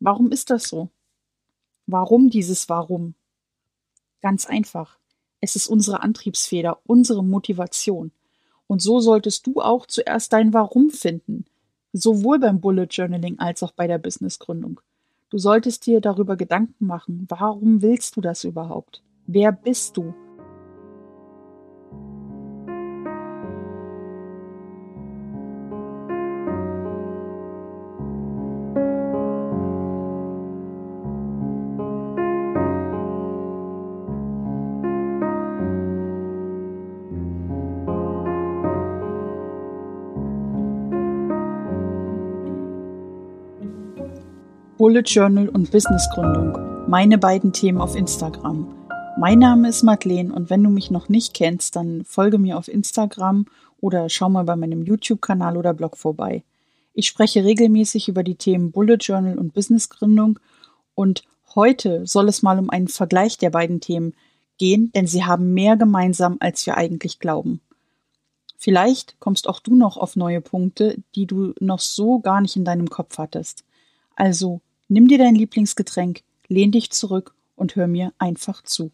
Warum ist das so? Warum dieses Warum? Ganz einfach. Es ist unsere Antriebsfeder, unsere Motivation. Und so solltest du auch zuerst dein Warum finden, sowohl beim Bullet Journaling als auch bei der Businessgründung. Du solltest dir darüber Gedanken machen, warum willst du das überhaupt? Wer bist du? Bullet Journal und Businessgründung. Meine beiden Themen auf Instagram. Mein Name ist Madeleine und wenn du mich noch nicht kennst, dann folge mir auf Instagram oder schau mal bei meinem YouTube-Kanal oder Blog vorbei. Ich spreche regelmäßig über die Themen Bullet Journal und Businessgründung und heute soll es mal um einen Vergleich der beiden Themen gehen, denn sie haben mehr gemeinsam, als wir eigentlich glauben. Vielleicht kommst auch du noch auf neue Punkte, die du noch so gar nicht in deinem Kopf hattest. Also Nimm dir dein Lieblingsgetränk, lehn dich zurück und hör mir einfach zu.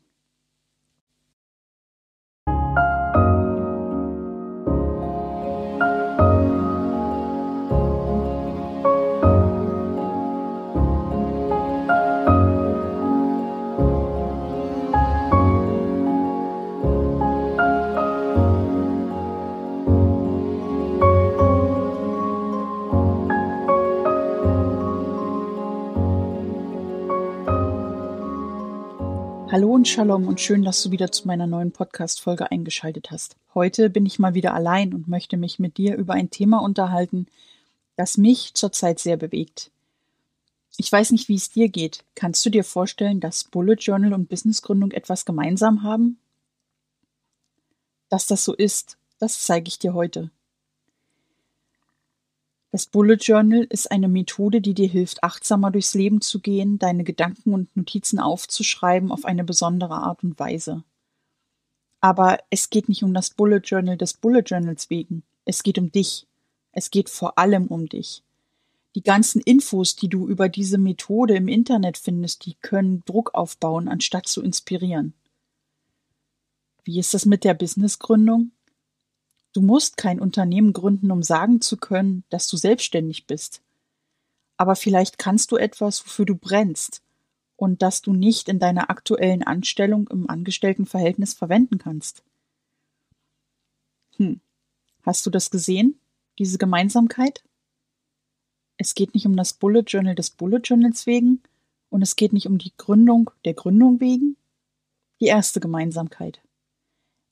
Hallo und Shalom und schön, dass du wieder zu meiner neuen Podcast-Folge eingeschaltet hast. Heute bin ich mal wieder allein und möchte mich mit dir über ein Thema unterhalten, das mich zurzeit sehr bewegt. Ich weiß nicht, wie es dir geht. Kannst du dir vorstellen, dass Bullet Journal und Businessgründung etwas gemeinsam haben? Dass das so ist, das zeige ich dir heute. Das Bullet Journal ist eine Methode, die dir hilft, achtsamer durchs Leben zu gehen, deine Gedanken und Notizen aufzuschreiben auf eine besondere Art und Weise. Aber es geht nicht um das Bullet Journal des Bullet Journals wegen. Es geht um dich. Es geht vor allem um dich. Die ganzen Infos, die du über diese Methode im Internet findest, die können Druck aufbauen, anstatt zu inspirieren. Wie ist das mit der Businessgründung? Du musst kein Unternehmen gründen, um sagen zu können, dass du selbstständig bist. Aber vielleicht kannst du etwas, wofür du brennst und das du nicht in deiner aktuellen Anstellung im Angestelltenverhältnis verwenden kannst. Hm. Hast du das gesehen? Diese Gemeinsamkeit? Es geht nicht um das Bullet Journal des Bullet Journals wegen und es geht nicht um die Gründung der Gründung wegen. Die erste Gemeinsamkeit.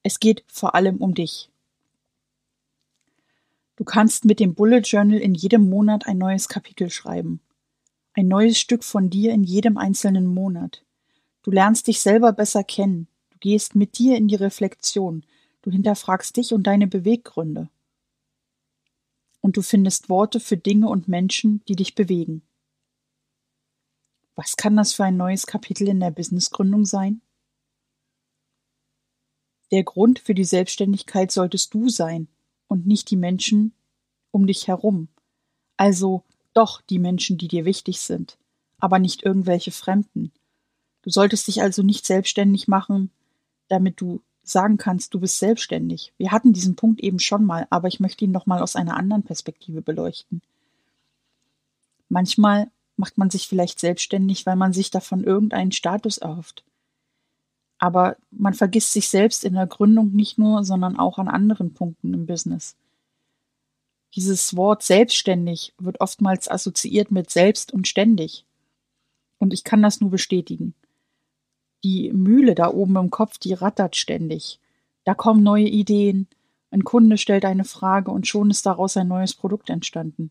Es geht vor allem um dich. Du kannst mit dem Bullet Journal in jedem Monat ein neues Kapitel schreiben. Ein neues Stück von dir in jedem einzelnen Monat. Du lernst dich selber besser kennen. Du gehst mit dir in die Reflexion. Du hinterfragst dich und deine Beweggründe. Und du findest Worte für Dinge und Menschen, die dich bewegen. Was kann das für ein neues Kapitel in der Businessgründung sein? Der Grund für die Selbstständigkeit solltest du sein und nicht die Menschen um dich herum. Also doch die Menschen, die dir wichtig sind, aber nicht irgendwelche Fremden. Du solltest dich also nicht selbstständig machen, damit du sagen kannst, du bist selbstständig. Wir hatten diesen Punkt eben schon mal, aber ich möchte ihn noch mal aus einer anderen Perspektive beleuchten. Manchmal macht man sich vielleicht selbstständig, weil man sich davon irgendeinen Status erhofft. Aber man vergisst sich selbst in der Gründung nicht nur, sondern auch an anderen Punkten im Business. Dieses Wort selbstständig wird oftmals assoziiert mit selbst und ständig. Und ich kann das nur bestätigen. Die Mühle da oben im Kopf, die rattert ständig. Da kommen neue Ideen, ein Kunde stellt eine Frage und schon ist daraus ein neues Produkt entstanden.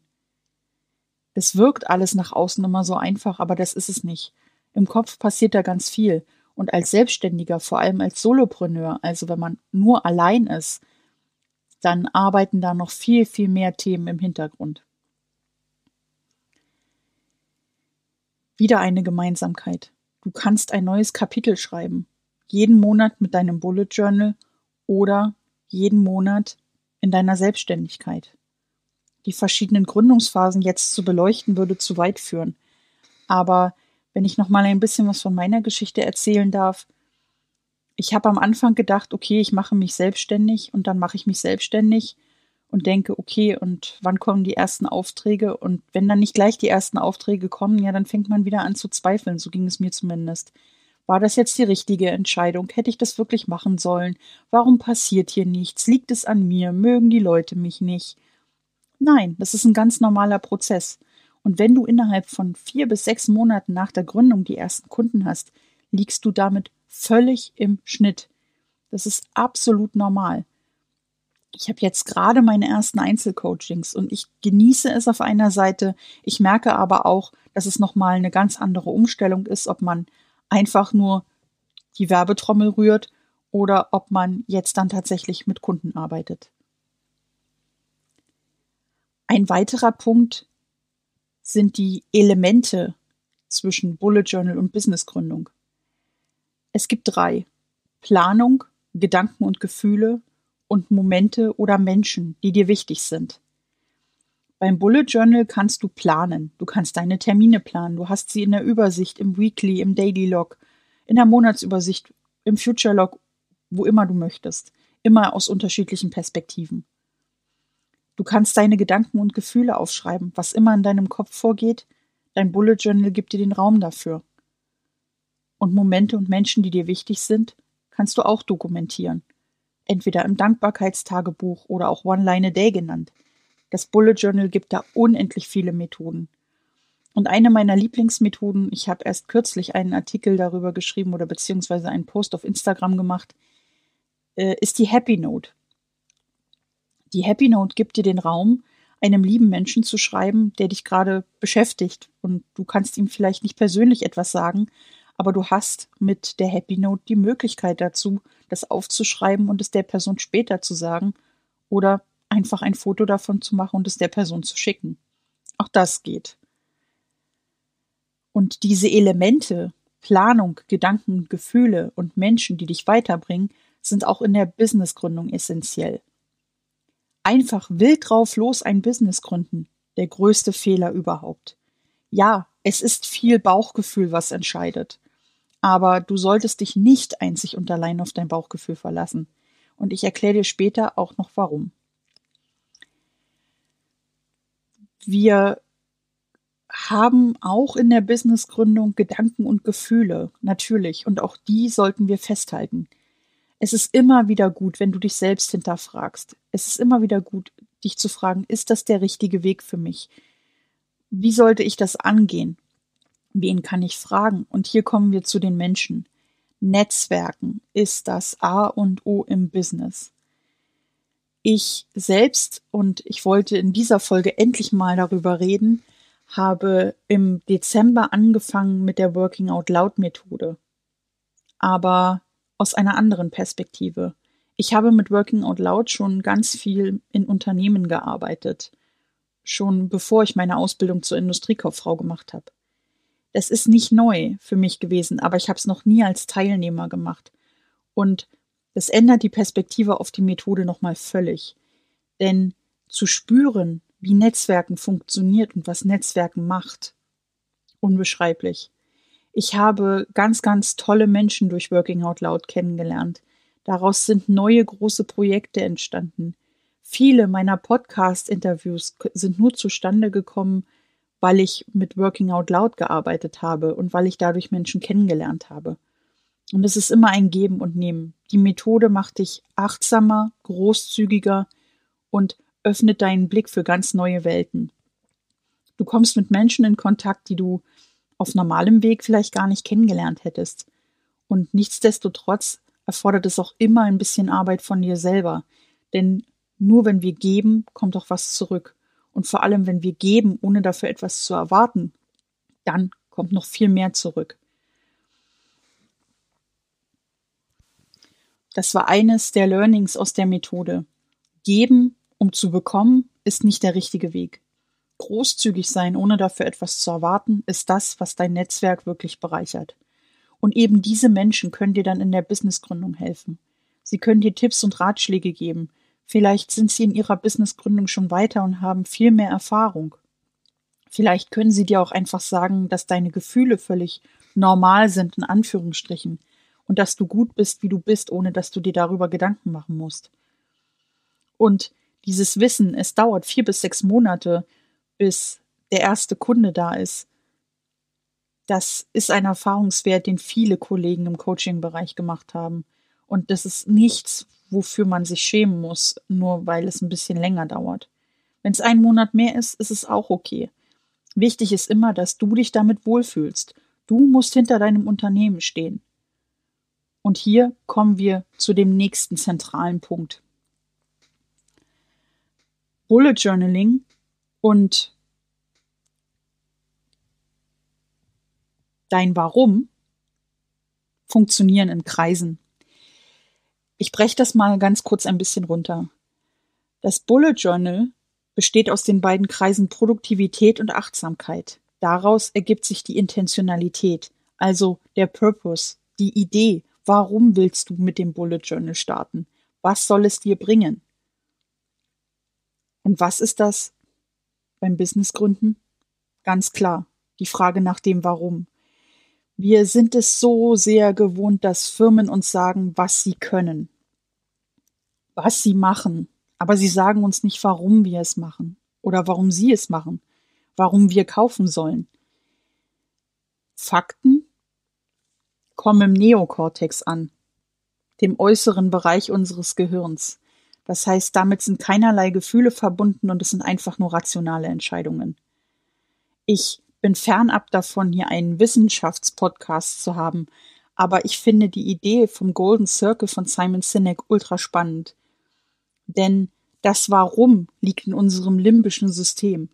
Es wirkt alles nach außen immer so einfach, aber das ist es nicht. Im Kopf passiert da ganz viel und als Selbstständiger, vor allem als Solopreneur, also wenn man nur allein ist, dann arbeiten da noch viel, viel mehr Themen im Hintergrund. Wieder eine Gemeinsamkeit. Du kannst ein neues Kapitel schreiben. Jeden Monat mit deinem Bullet Journal oder jeden Monat in deiner Selbstständigkeit. Die verschiedenen Gründungsphasen jetzt zu beleuchten, würde zu weit führen. Aber wenn ich noch mal ein bisschen was von meiner Geschichte erzählen darf, ich habe am Anfang gedacht, okay, ich mache mich selbstständig und dann mache ich mich selbstständig und denke, okay, und wann kommen die ersten Aufträge? Und wenn dann nicht gleich die ersten Aufträge kommen, ja, dann fängt man wieder an zu zweifeln. So ging es mir zumindest. War das jetzt die richtige Entscheidung? Hätte ich das wirklich machen sollen? Warum passiert hier nichts? Liegt es an mir? Mögen die Leute mich nicht? Nein, das ist ein ganz normaler Prozess. Und wenn du innerhalb von vier bis sechs Monaten nach der Gründung die ersten Kunden hast, liegst du damit völlig im Schnitt. Das ist absolut normal. Ich habe jetzt gerade meine ersten Einzelcoachings und ich genieße es auf einer Seite. Ich merke aber auch, dass es nochmal eine ganz andere Umstellung ist, ob man einfach nur die Werbetrommel rührt oder ob man jetzt dann tatsächlich mit Kunden arbeitet. Ein weiterer Punkt sind die Elemente zwischen Bullet Journal und Businessgründung. Es gibt drei. Planung, Gedanken und Gefühle und Momente oder Menschen, die dir wichtig sind. Beim Bullet Journal kannst du planen. Du kannst deine Termine planen. Du hast sie in der Übersicht, im Weekly, im Daily Log, in der Monatsübersicht, im Future Log, wo immer du möchtest. Immer aus unterschiedlichen Perspektiven. Du kannst deine Gedanken und Gefühle aufschreiben, was immer in deinem Kopf vorgeht. Dein Bullet Journal gibt dir den Raum dafür und Momente und Menschen, die dir wichtig sind, kannst du auch dokumentieren. Entweder im Dankbarkeitstagebuch oder auch One Line a Day genannt. Das Bullet Journal gibt da unendlich viele Methoden. Und eine meiner Lieblingsmethoden, ich habe erst kürzlich einen Artikel darüber geschrieben oder beziehungsweise einen Post auf Instagram gemacht, äh, ist die Happy Note. Die Happy Note gibt dir den Raum, einem lieben Menschen zu schreiben, der dich gerade beschäftigt. Und du kannst ihm vielleicht nicht persönlich etwas sagen, aber du hast mit der Happy Note die Möglichkeit dazu, das aufzuschreiben und es der Person später zu sagen oder einfach ein Foto davon zu machen und es der Person zu schicken. Auch das geht. Und diese Elemente, Planung, Gedanken, Gefühle und Menschen, die dich weiterbringen, sind auch in der Businessgründung essentiell. Einfach wild drauf los ein Business gründen, der größte Fehler überhaupt. Ja, es ist viel Bauchgefühl, was entscheidet. Aber du solltest dich nicht einzig und allein auf dein Bauchgefühl verlassen. Und ich erkläre dir später auch noch warum. Wir haben auch in der Businessgründung Gedanken und Gefühle, natürlich, und auch die sollten wir festhalten. Es ist immer wieder gut, wenn du dich selbst hinterfragst. Es ist immer wieder gut, dich zu fragen, ist das der richtige Weg für mich? Wie sollte ich das angehen? Wen kann ich fragen? Und hier kommen wir zu den Menschen. Netzwerken ist das A und O im Business. Ich selbst, und ich wollte in dieser Folge endlich mal darüber reden, habe im Dezember angefangen mit der Working Out Loud Methode. Aber aus einer anderen Perspektive. Ich habe mit Working Out Loud schon ganz viel in Unternehmen gearbeitet. Schon bevor ich meine Ausbildung zur Industriekauffrau gemacht habe. Das ist nicht neu für mich gewesen, aber ich habe es noch nie als Teilnehmer gemacht. Und das ändert die Perspektive auf die Methode nochmal völlig. Denn zu spüren, wie Netzwerken funktioniert und was Netzwerken macht, unbeschreiblich. Ich habe ganz, ganz tolle Menschen durch Working Out Loud kennengelernt. Daraus sind neue große Projekte entstanden. Viele meiner Podcast-Interviews sind nur zustande gekommen, weil ich mit Working Out Loud gearbeitet habe und weil ich dadurch Menschen kennengelernt habe. Und es ist immer ein Geben und Nehmen. Die Methode macht dich achtsamer, großzügiger und öffnet deinen Blick für ganz neue Welten. Du kommst mit Menschen in Kontakt, die du auf normalem Weg vielleicht gar nicht kennengelernt hättest. Und nichtsdestotrotz erfordert es auch immer ein bisschen Arbeit von dir selber. Denn nur wenn wir geben, kommt auch was zurück. Und vor allem, wenn wir geben, ohne dafür etwas zu erwarten, dann kommt noch viel mehr zurück. Das war eines der Learnings aus der Methode. Geben, um zu bekommen, ist nicht der richtige Weg. Großzügig sein, ohne dafür etwas zu erwarten, ist das, was dein Netzwerk wirklich bereichert. Und eben diese Menschen können dir dann in der Businessgründung helfen. Sie können dir Tipps und Ratschläge geben, Vielleicht sind sie in ihrer Businessgründung schon weiter und haben viel mehr Erfahrung. Vielleicht können sie dir auch einfach sagen, dass deine Gefühle völlig normal sind, in Anführungsstrichen, und dass du gut bist, wie du bist, ohne dass du dir darüber Gedanken machen musst. Und dieses Wissen, es dauert vier bis sechs Monate, bis der erste Kunde da ist. Das ist ein Erfahrungswert, den viele Kollegen im Coaching-Bereich gemacht haben. Und das ist nichts, wofür man sich schämen muss, nur weil es ein bisschen länger dauert. Wenn es einen Monat mehr ist, ist es auch okay. Wichtig ist immer, dass du dich damit wohlfühlst. Du musst hinter deinem Unternehmen stehen. Und hier kommen wir zu dem nächsten zentralen Punkt. Bullet Journaling und dein Warum funktionieren in Kreisen. Ich breche das mal ganz kurz ein bisschen runter. Das Bullet Journal besteht aus den beiden Kreisen Produktivität und Achtsamkeit. Daraus ergibt sich die Intentionalität, also der Purpose, die Idee, warum willst du mit dem Bullet Journal starten? Was soll es dir bringen? Und was ist das beim Businessgründen? Ganz klar, die Frage nach dem Warum. Wir sind es so sehr gewohnt, dass Firmen uns sagen, was sie können, was sie machen, aber sie sagen uns nicht, warum wir es machen oder warum sie es machen, warum wir kaufen sollen. Fakten kommen im Neokortex an, dem äußeren Bereich unseres Gehirns. Das heißt, damit sind keinerlei Gefühle verbunden und es sind einfach nur rationale Entscheidungen. Ich bin fernab davon, hier einen Wissenschaftspodcast zu haben, aber ich finde die Idee vom Golden Circle von Simon Sinek ultra spannend. Denn das Warum liegt in unserem limbischen System.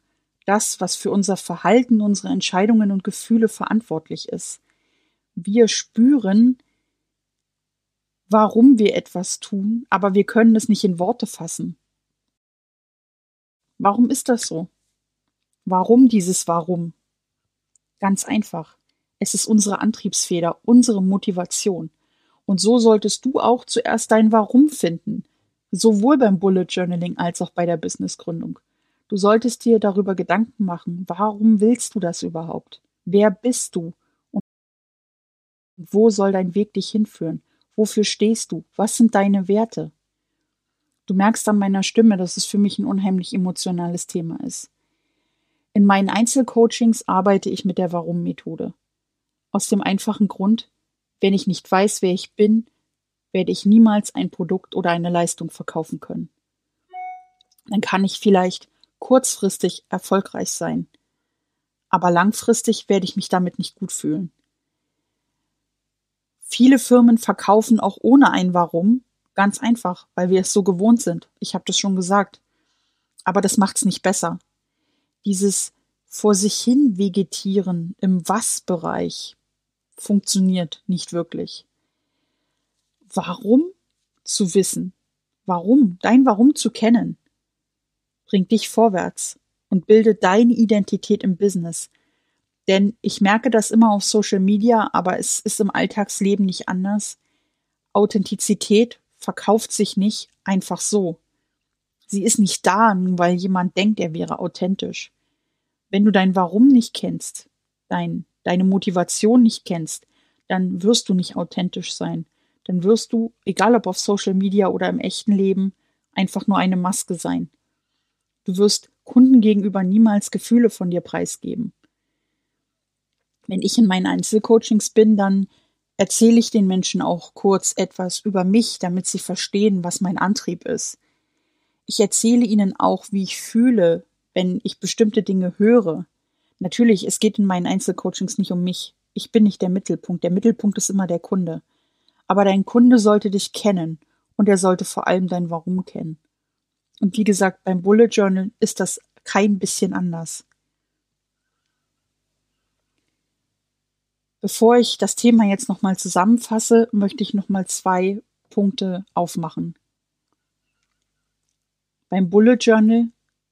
Das, was für unser Verhalten, unsere Entscheidungen und Gefühle verantwortlich ist. Wir spüren, warum wir etwas tun, aber wir können es nicht in Worte fassen. Warum ist das so? Warum dieses Warum? Ganz einfach. Es ist unsere Antriebsfeder, unsere Motivation. Und so solltest du auch zuerst dein Warum finden sowohl beim Bullet Journaling als auch bei der Businessgründung. Du solltest dir darüber Gedanken machen, warum willst du das überhaupt? Wer bist du? Und wo soll dein Weg dich hinführen? Wofür stehst du? Was sind deine Werte? Du merkst an meiner Stimme, dass es für mich ein unheimlich emotionales Thema ist. In meinen Einzelcoachings arbeite ich mit der Warum-Methode. Aus dem einfachen Grund, wenn ich nicht weiß, wer ich bin, werde ich niemals ein Produkt oder eine Leistung verkaufen können. Dann kann ich vielleicht kurzfristig erfolgreich sein, aber langfristig werde ich mich damit nicht gut fühlen. Viele Firmen verkaufen auch ohne ein Warum, ganz einfach, weil wir es so gewohnt sind. Ich habe das schon gesagt. Aber das macht es nicht besser. Dieses vor sich hin vegetieren im Was-Bereich funktioniert nicht wirklich. Warum zu wissen, warum, dein Warum zu kennen, bringt dich vorwärts und bildet deine Identität im Business. Denn ich merke das immer auf Social Media, aber es ist im Alltagsleben nicht anders. Authentizität verkauft sich nicht einfach so. Sie ist nicht da, nur weil jemand denkt, er wäre authentisch. Wenn du dein Warum nicht kennst, dein, deine Motivation nicht kennst, dann wirst du nicht authentisch sein dann wirst du, egal ob auf Social Media oder im echten Leben, einfach nur eine Maske sein. Du wirst Kunden gegenüber niemals Gefühle von dir preisgeben. Wenn ich in meinen Einzelcoachings bin, dann erzähle ich den Menschen auch kurz etwas über mich, damit sie verstehen, was mein Antrieb ist. Ich erzähle ihnen auch, wie ich fühle, wenn ich bestimmte Dinge höre. Natürlich, es geht in meinen Einzelcoachings nicht um mich. Ich bin nicht der Mittelpunkt. Der Mittelpunkt ist immer der Kunde. Aber dein Kunde sollte dich kennen und er sollte vor allem dein Warum kennen. Und wie gesagt, beim Bullet Journal ist das kein bisschen anders. Bevor ich das Thema jetzt nochmal zusammenfasse, möchte ich nochmal zwei Punkte aufmachen. Beim Bullet Journal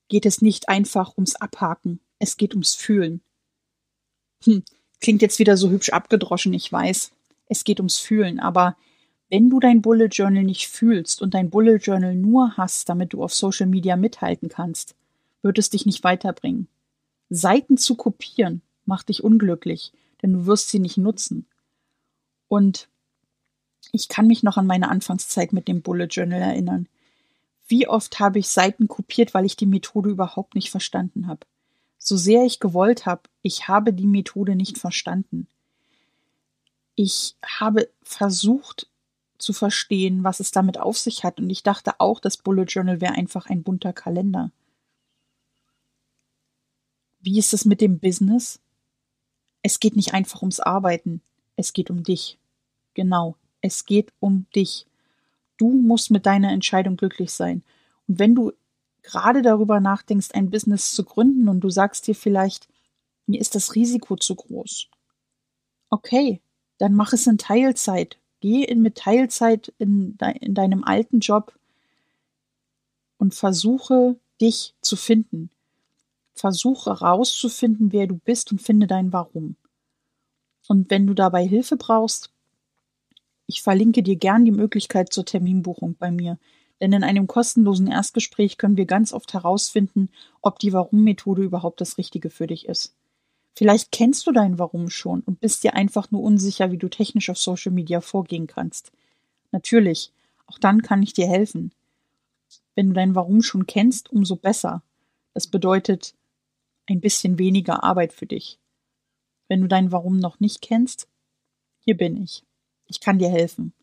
geht es nicht einfach ums Abhaken, es geht ums Fühlen. Hm, klingt jetzt wieder so hübsch abgedroschen, ich weiß es geht ums Fühlen. Aber wenn du dein Bullet Journal nicht fühlst und dein Bullet Journal nur hast, damit du auf Social Media mithalten kannst, wird es dich nicht weiterbringen. Seiten zu kopieren macht dich unglücklich, denn du wirst sie nicht nutzen. Und ich kann mich noch an meine Anfangszeit mit dem Bullet Journal erinnern. Wie oft habe ich Seiten kopiert, weil ich die Methode überhaupt nicht verstanden habe. So sehr ich gewollt habe, ich habe die Methode nicht verstanden. Ich habe versucht zu verstehen, was es damit auf sich hat, und ich dachte auch, das Bullet Journal wäre einfach ein bunter Kalender. Wie ist es mit dem Business? Es geht nicht einfach ums Arbeiten, es geht um dich. Genau, es geht um dich. Du musst mit deiner Entscheidung glücklich sein. Und wenn du gerade darüber nachdenkst, ein Business zu gründen und du sagst dir vielleicht, mir ist das Risiko zu groß. Okay, dann mach es in Teilzeit. Geh in mit Teilzeit in, de in deinem alten Job und versuche dich zu finden. Versuche rauszufinden, wer du bist und finde dein Warum. Und wenn du dabei Hilfe brauchst, ich verlinke dir gern die Möglichkeit zur Terminbuchung bei mir. Denn in einem kostenlosen Erstgespräch können wir ganz oft herausfinden, ob die Warum-Methode überhaupt das Richtige für dich ist. Vielleicht kennst du dein Warum schon und bist dir einfach nur unsicher, wie du technisch auf Social Media vorgehen kannst. Natürlich, auch dann kann ich dir helfen. Wenn du dein Warum schon kennst, umso besser. Das bedeutet ein bisschen weniger Arbeit für dich. Wenn du dein Warum noch nicht kennst, hier bin ich. Ich kann dir helfen.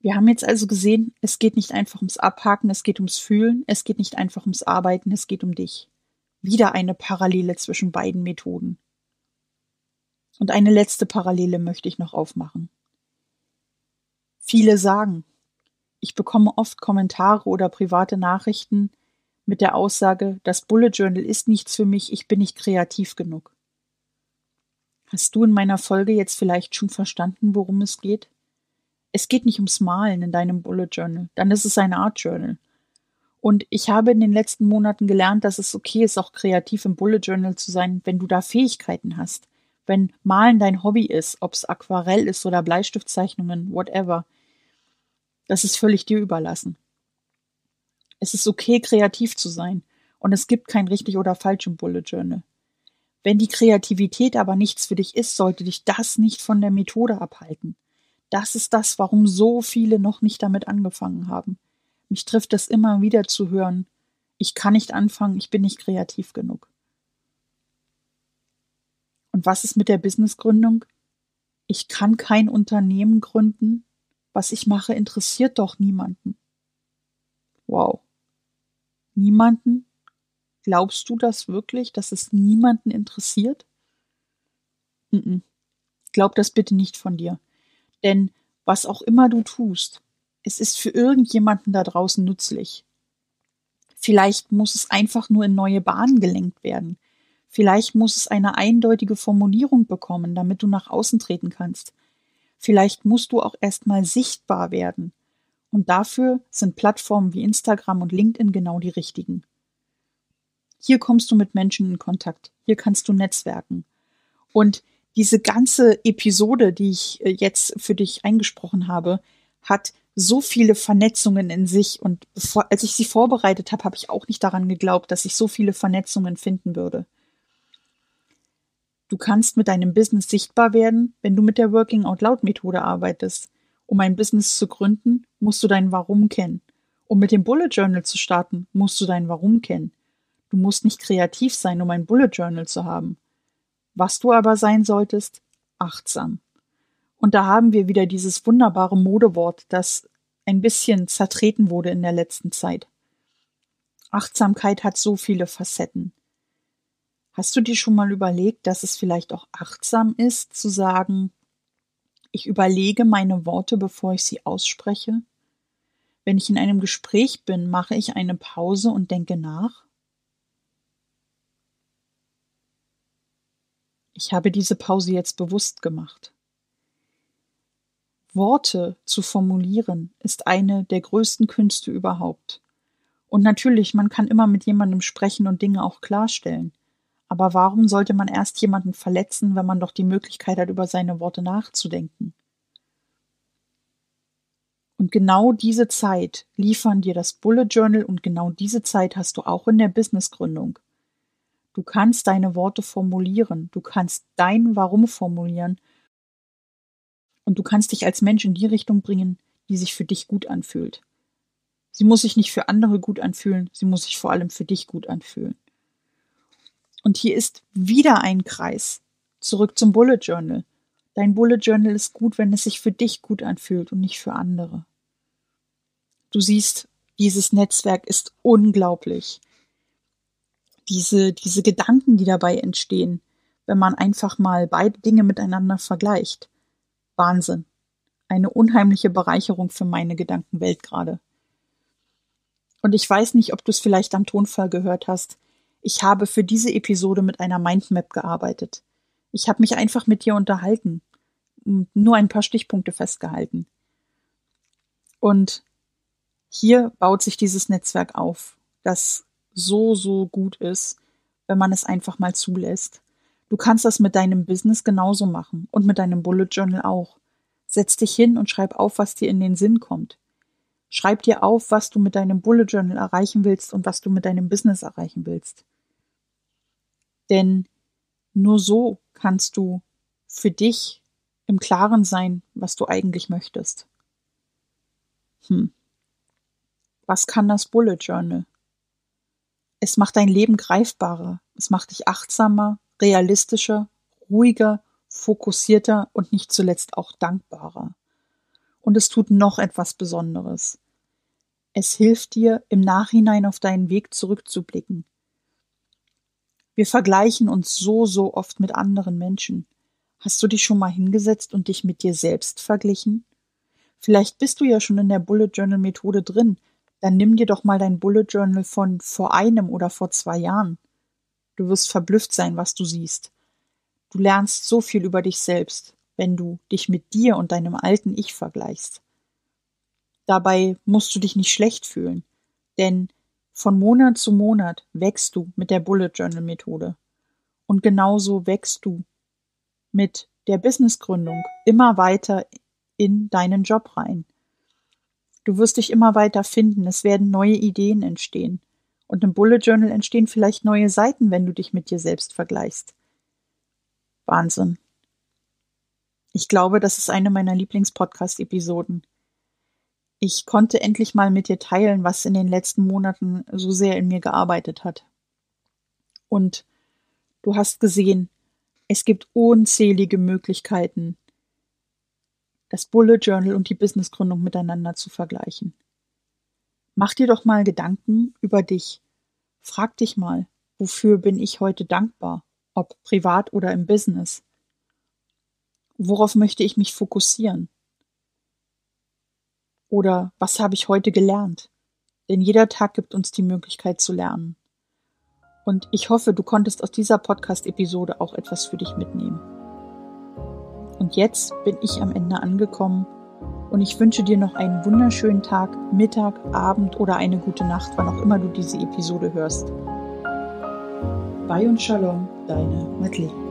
Wir haben jetzt also gesehen, es geht nicht einfach ums Abhaken, es geht ums Fühlen, es geht nicht einfach ums Arbeiten, es geht um dich. Wieder eine Parallele zwischen beiden Methoden. Und eine letzte Parallele möchte ich noch aufmachen. Viele sagen, ich bekomme oft Kommentare oder private Nachrichten mit der Aussage, das Bullet Journal ist nichts für mich, ich bin nicht kreativ genug. Hast du in meiner Folge jetzt vielleicht schon verstanden, worum es geht? Es geht nicht ums Malen in deinem Bullet Journal, dann ist es ein Art Journal. Und ich habe in den letzten Monaten gelernt, dass es okay ist, auch kreativ im Bullet Journal zu sein, wenn du da Fähigkeiten hast. Wenn Malen dein Hobby ist, ob es Aquarell ist oder Bleistiftzeichnungen, whatever. Das ist völlig dir überlassen. Es ist okay, kreativ zu sein. Und es gibt kein richtig oder falsch im Bullet Journal. Wenn die Kreativität aber nichts für dich ist, sollte dich das nicht von der Methode abhalten. Das ist das, warum so viele noch nicht damit angefangen haben. Mich trifft es immer wieder zu hören, ich kann nicht anfangen, ich bin nicht kreativ genug. Und was ist mit der Businessgründung? Ich kann kein Unternehmen gründen. Was ich mache, interessiert doch niemanden. Wow. Niemanden? Glaubst du das wirklich, dass es niemanden interessiert? Mm. Glaub das bitte nicht von dir. Denn was auch immer du tust, es ist für irgendjemanden da draußen nützlich. Vielleicht muss es einfach nur in neue Bahnen gelenkt werden. Vielleicht muss es eine eindeutige Formulierung bekommen, damit du nach außen treten kannst. Vielleicht musst du auch erstmal sichtbar werden. Und dafür sind Plattformen wie Instagram und LinkedIn genau die richtigen. Hier kommst du mit Menschen in Kontakt. Hier kannst du netzwerken. Und diese ganze Episode, die ich äh, jetzt für dich eingesprochen habe, hat so viele Vernetzungen in sich. Und bevor, als ich sie vorbereitet habe, habe ich auch nicht daran geglaubt, dass ich so viele Vernetzungen finden würde. Du kannst mit deinem Business sichtbar werden, wenn du mit der Working Out Loud Methode arbeitest. Um ein Business zu gründen, musst du dein Warum kennen. Um mit dem Bullet Journal zu starten, musst du dein Warum kennen. Du musst nicht kreativ sein, um ein Bullet Journal zu haben. Was du aber sein solltest, achtsam. Und da haben wir wieder dieses wunderbare Modewort, das ein bisschen zertreten wurde in der letzten Zeit. Achtsamkeit hat so viele Facetten. Hast du dir schon mal überlegt, dass es vielleicht auch achtsam ist, zu sagen, ich überlege meine Worte, bevor ich sie ausspreche? Wenn ich in einem Gespräch bin, mache ich eine Pause und denke nach? Ich habe diese Pause jetzt bewusst gemacht. Worte zu formulieren ist eine der größten Künste überhaupt. Und natürlich, man kann immer mit jemandem sprechen und Dinge auch klarstellen. Aber warum sollte man erst jemanden verletzen, wenn man doch die Möglichkeit hat, über seine Worte nachzudenken? Und genau diese Zeit liefern dir das Bullet Journal und genau diese Zeit hast du auch in der Businessgründung. Du kannst deine Worte formulieren, du kannst dein Warum formulieren und du kannst dich als Mensch in die Richtung bringen, die sich für dich gut anfühlt. Sie muss sich nicht für andere gut anfühlen, sie muss sich vor allem für dich gut anfühlen. Und hier ist wieder ein Kreis. Zurück zum Bullet Journal. Dein Bullet Journal ist gut, wenn es sich für dich gut anfühlt und nicht für andere. Du siehst, dieses Netzwerk ist unglaublich. Diese, diese Gedanken, die dabei entstehen, wenn man einfach mal beide Dinge miteinander vergleicht. Wahnsinn. Eine unheimliche Bereicherung für meine Gedankenwelt gerade. Und ich weiß nicht, ob du es vielleicht am Tonfall gehört hast. Ich habe für diese Episode mit einer Mindmap gearbeitet. Ich habe mich einfach mit dir unterhalten und nur ein paar Stichpunkte festgehalten. Und hier baut sich dieses Netzwerk auf, das so, so gut ist, wenn man es einfach mal zulässt. Du kannst das mit deinem Business genauso machen und mit deinem Bullet Journal auch. Setz dich hin und schreib auf, was dir in den Sinn kommt. Schreib dir auf, was du mit deinem Bullet Journal erreichen willst und was du mit deinem Business erreichen willst. Denn nur so kannst du für dich im Klaren sein, was du eigentlich möchtest. Hm. Was kann das Bullet Journal? Es macht dein Leben greifbarer. Es macht dich achtsamer, realistischer, ruhiger, fokussierter und nicht zuletzt auch dankbarer. Und es tut noch etwas Besonderes. Es hilft dir, im Nachhinein auf deinen Weg zurückzublicken, wir vergleichen uns so, so oft mit anderen Menschen. Hast du dich schon mal hingesetzt und dich mit dir selbst verglichen? Vielleicht bist du ja schon in der Bullet Journal Methode drin. Dann nimm dir doch mal dein Bullet Journal von vor einem oder vor zwei Jahren. Du wirst verblüfft sein, was du siehst. Du lernst so viel über dich selbst, wenn du dich mit dir und deinem alten Ich vergleichst. Dabei musst du dich nicht schlecht fühlen, denn von Monat zu Monat wächst du mit der Bullet Journal Methode. Und genauso wächst du mit der Businessgründung immer weiter in deinen Job rein. Du wirst dich immer weiter finden, es werden neue Ideen entstehen. Und im Bullet Journal entstehen vielleicht neue Seiten, wenn du dich mit dir selbst vergleichst. Wahnsinn. Ich glaube, das ist eine meiner Lieblingspodcast-Episoden ich konnte endlich mal mit dir teilen, was in den letzten Monaten so sehr in mir gearbeitet hat. Und du hast gesehen, es gibt unzählige Möglichkeiten, das Bullet Journal und die Businessgründung miteinander zu vergleichen. Mach dir doch mal Gedanken über dich. Frag dich mal, wofür bin ich heute dankbar, ob privat oder im Business? Worauf möchte ich mich fokussieren? Oder was habe ich heute gelernt? Denn jeder Tag gibt uns die Möglichkeit zu lernen. Und ich hoffe, du konntest aus dieser Podcast-Episode auch etwas für dich mitnehmen. Und jetzt bin ich am Ende angekommen und ich wünsche dir noch einen wunderschönen Tag, Mittag, Abend oder eine gute Nacht, wann auch immer du diese Episode hörst. Bye und Shalom, deine Madeleine.